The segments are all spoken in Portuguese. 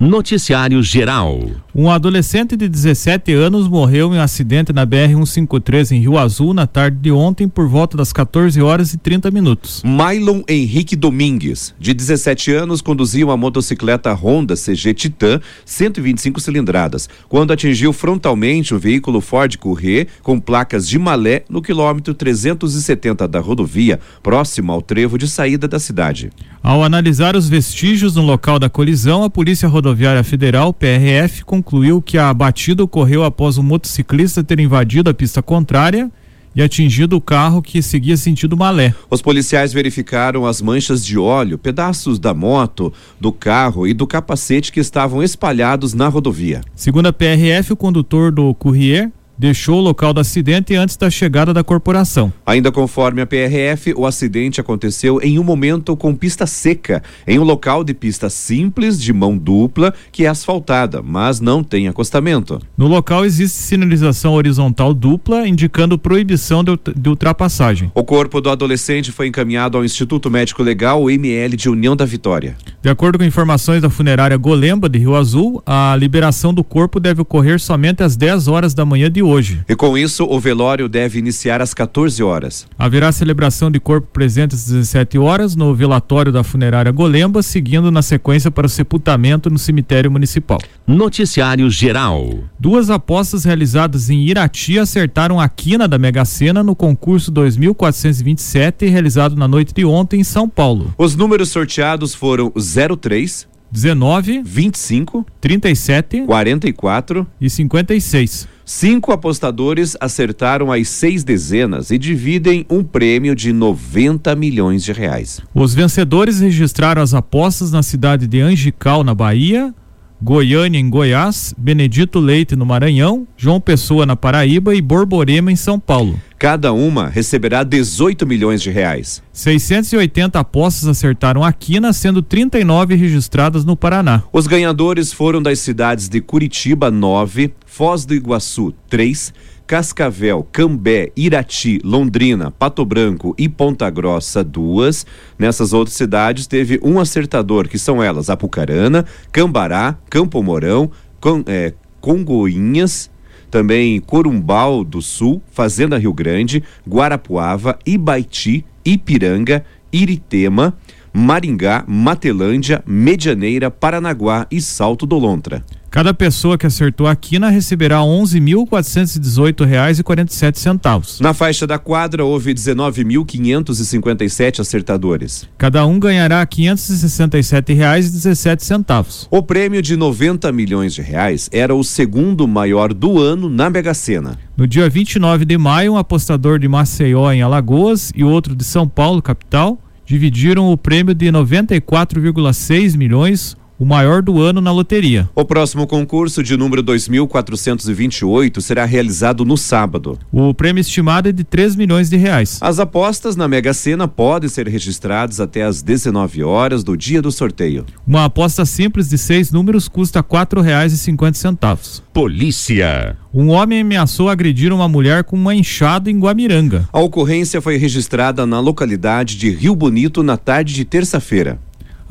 Noticiário Geral. Um adolescente de 17 anos morreu em um acidente na BR-153 em Rio Azul na tarde de ontem por volta das 14 horas e 30 minutos. Mylon Henrique Domingues, de 17 anos, conduzia uma motocicleta Honda CG Titan 125 cilindradas, quando atingiu frontalmente um veículo Ford Courier com placas de Malé no quilômetro 370 da rodovia, próximo ao trevo de saída da cidade. Ao analisar os vestígios no local da colisão, a Polícia Rodoviária Federal, PRF, concluiu que a batida ocorreu após o motociclista ter invadido a pista contrária e atingido o carro que seguia sentido Malé. Os policiais verificaram as manchas de óleo, pedaços da moto, do carro e do capacete que estavam espalhados na rodovia. Segundo a PRF, o condutor do Courier deixou o local do acidente antes da chegada da corporação. Ainda conforme a PRF, o acidente aconteceu em um momento com pista seca, em um local de pista simples de mão dupla que é asfaltada, mas não tem acostamento. No local existe sinalização horizontal dupla indicando proibição de, ultrapassagem. O corpo do adolescente foi encaminhado ao Instituto Médico Legal, o ML de União da Vitória. De acordo com informações da funerária Golemba de Rio Azul, a liberação do corpo deve ocorrer somente às 10 horas da manhã de hoje. E com isso, o velório deve iniciar às 14 horas. Haverá celebração de corpo presente às 17 horas no velatório da funerária Golemba, seguindo na sequência para o sepultamento no cemitério municipal. Noticiário Geral. Duas apostas realizadas em Irati acertaram a quina da Mega Sena no concurso 2427 realizado na noite de ontem em São Paulo. Os números sorteados foram 03 19, 25, 37 44 e 56. Cinco apostadores acertaram as seis dezenas e dividem um prêmio de 90 milhões de reais. Os vencedores registraram as apostas na cidade de Angical, na Bahia, Goiânia, em Goiás, Benedito Leite, no Maranhão, João Pessoa, na Paraíba e Borborema, em São Paulo. Cada uma receberá 18 milhões de reais. 680 apostas acertaram a quina, sendo 39 registradas no Paraná. Os ganhadores foram das cidades de Curitiba, 9, Foz do Iguaçu, 3, Cascavel, Cambé, Irati, Londrina, Pato Branco e Ponta Grossa, duas. Nessas outras cidades teve um acertador, que são elas Apucarana, Cambará, Campo Mourão, Con, é, Congoinhas, também Corumbau do Sul, Fazenda Rio Grande, Guarapuava, Ibaiti, Ipiranga, Iritema, Maringá, Matelândia, Medianeira, Paranaguá e Salto do Lontra. Cada pessoa que acertou a quina receberá R$ 11.418,47. Na faixa da quadra houve 19.557 acertadores. Cada um ganhará R$ 567,17. O prêmio de 90 milhões de reais era o segundo maior do ano na Mega Sena. No dia 29 de maio, um apostador de Maceió em Alagoas e outro de São Paulo, capital, dividiram o prêmio de 94,6 milhões o maior do ano na loteria. O próximo concurso de número 2428 será realizado no sábado. O prêmio estimado é de 3 milhões de reais. As apostas na Mega Sena podem ser registradas até às 19 horas do dia do sorteio. Uma aposta simples de seis números custa quatro reais e cinquenta centavos. Polícia. Um homem ameaçou agredir uma mulher com uma enxada em Guamiranga. A ocorrência foi registrada na localidade de Rio Bonito na tarde de terça-feira.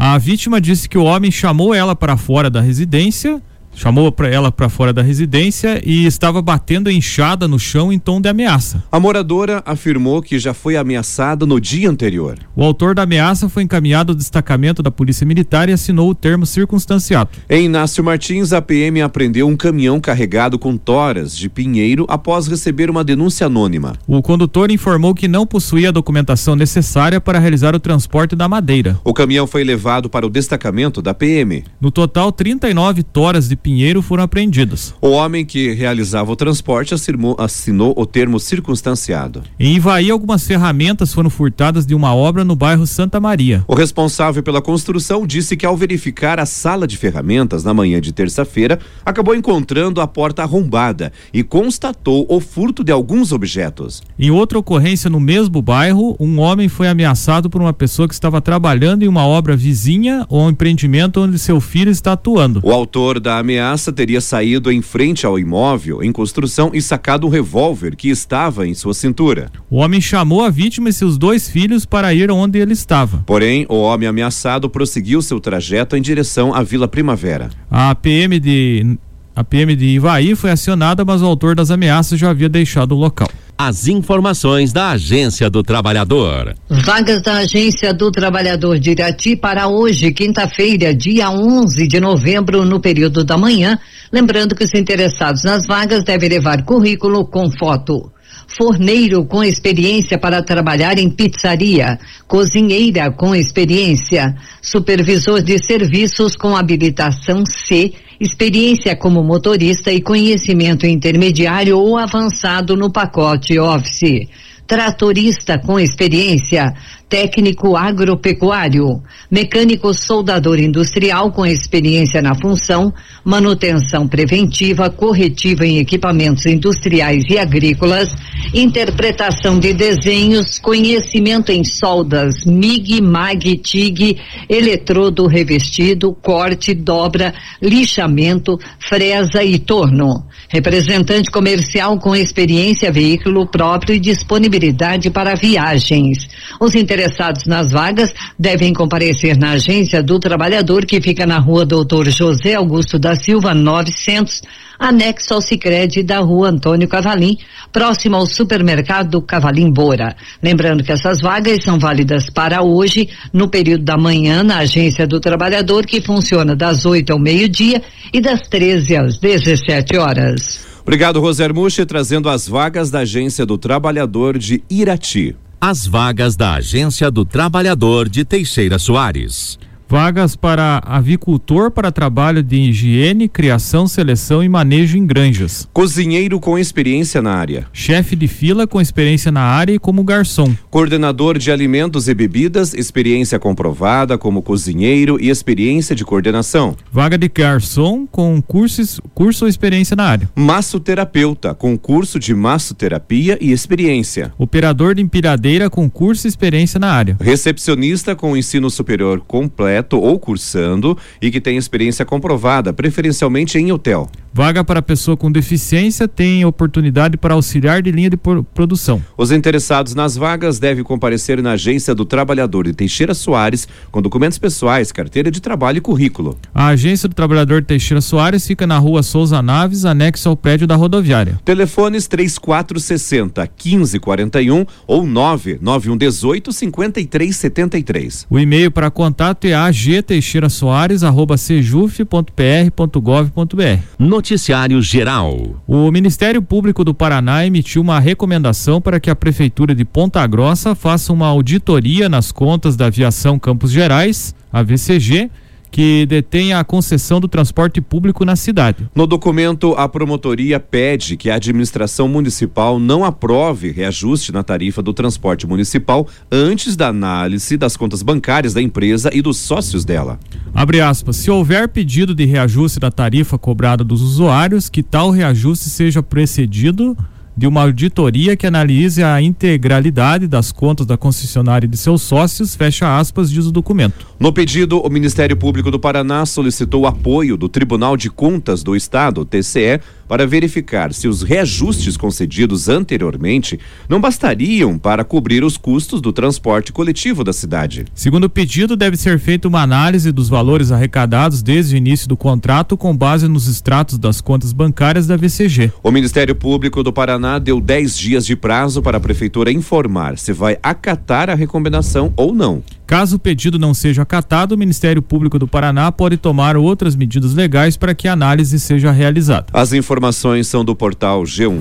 A vítima disse que o homem chamou ela para fora da residência chamou para ela para fora da residência e estava batendo enxada no chão em tom de ameaça. A moradora afirmou que já foi ameaçada no dia anterior. O autor da ameaça foi encaminhado ao destacamento da Polícia Militar e assinou o termo circunstanciado. Em Inácio Martins, a PM apreendeu um caminhão carregado com toras de pinheiro após receber uma denúncia anônima. O condutor informou que não possuía a documentação necessária para realizar o transporte da madeira. O caminhão foi levado para o destacamento da PM. No total, 39 toras de Pinheiro foram apreendidas. O homem que realizava o transporte assinou, assinou o termo circunstanciado. Em Ivaí, algumas ferramentas foram furtadas de uma obra no bairro Santa Maria. O responsável pela construção disse que ao verificar a sala de ferramentas na manhã de terça-feira, acabou encontrando a porta arrombada e constatou o furto de alguns objetos. Em outra ocorrência no mesmo bairro, um homem foi ameaçado por uma pessoa que estava trabalhando em uma obra vizinha ou um empreendimento onde seu filho está atuando. O autor da ameaça ameaça teria saído em frente ao imóvel em construção e sacado um revólver que estava em sua cintura. O homem chamou a vítima e seus dois filhos para ir onde ele estava. Porém, o homem ameaçado prosseguiu seu trajeto em direção à Vila Primavera. A PM de a PM de Ivaí foi acionada, mas o autor das ameaças já havia deixado o local. As informações da Agência do Trabalhador. Vagas da Agência do Trabalhador de Irati para hoje, quinta-feira, dia 11 de novembro, no período da manhã. Lembrando que os interessados nas vagas devem levar currículo com foto forneiro com experiência para trabalhar em pizzaria, cozinheira com experiência, supervisor de serviços com habilitação C, experiência como motorista e conhecimento intermediário ou avançado no pacote Office. Tratorista com experiência, técnico agropecuário, mecânico soldador industrial com experiência na função, manutenção preventiva, corretiva em equipamentos industriais e agrícolas, interpretação de desenhos, conhecimento em soldas, MIG, MAG, TIG, eletrodo revestido, corte, dobra, lixamento, fresa e torno. Representante comercial com experiência, veículo próprio e disponibilidade para viagens. Os interessados nas vagas devem comparecer na agência do trabalhador que fica na rua Doutor José Augusto da Silva 900, anexo ao Sicredi da rua Antônio Cavalim, próximo ao supermercado Cavalim Bora. Lembrando que essas vagas são válidas para hoje, no período da manhã, na agência do trabalhador, que funciona das 8 ao meio-dia e das 13 às 17 horas. Obrigado, Roser Muxi, trazendo as vagas da Agência do Trabalhador de Irati. As vagas da Agência do Trabalhador de Teixeira Soares. Vagas para avicultor para trabalho de higiene, criação, seleção e manejo em granjas. Cozinheiro com experiência na área. Chefe de fila com experiência na área e como garçom. Coordenador de alimentos e bebidas, experiência comprovada como cozinheiro e experiência de coordenação. Vaga de garçom com cursos, curso ou experiência na área. Massoterapeuta com curso de massoterapia e experiência. Operador de empilhadeira com curso e experiência na área. Recepcionista com ensino superior completo ou cursando e que tem experiência comprovada, preferencialmente em hotel. Vaga para pessoa com deficiência tem oportunidade para auxiliar de linha de produção. Os interessados nas vagas devem comparecer na Agência do Trabalhador de Teixeira Soares com documentos pessoais, carteira de trabalho e currículo. A Agência do Trabalhador de Teixeira Soares fica na rua Souza Naves, anexo ao prédio da rodoviária. Telefones 3460 1541 ou 99118 5373. O e-mail para contato é agteixeirasoares@cjuf.pr.gov.br. Noticiário Geral. O Ministério Público do Paraná emitiu uma recomendação para que a Prefeitura de Ponta Grossa faça uma auditoria nas contas da Aviação Campos Gerais, a VCG, que detém a concessão do transporte público na cidade. No documento, a promotoria pede que a administração municipal não aprove reajuste na tarifa do transporte municipal antes da análise das contas bancárias da empresa e dos sócios dela. Abre aspas, se houver pedido de reajuste da tarifa cobrada dos usuários, que tal reajuste seja precedido de uma auditoria que analise a integralidade das contas da concessionária e de seus sócios, fecha aspas, diz o documento. No pedido, o Ministério Público do Paraná solicitou apoio do Tribunal de Contas do Estado, TCE, para verificar se os reajustes concedidos anteriormente não bastariam para cobrir os custos do transporte coletivo da cidade. Segundo o pedido, deve ser feita uma análise dos valores arrecadados desde o início do contrato com base nos extratos das contas bancárias da VCG. O Ministério Público do Paraná deu 10 dias de prazo para a Prefeitura informar se vai acatar a recomendação ou não. Caso o pedido não seja acatado, o Ministério Público do Paraná pode tomar outras medidas legais para que a análise seja realizada. As informações são do portal G1.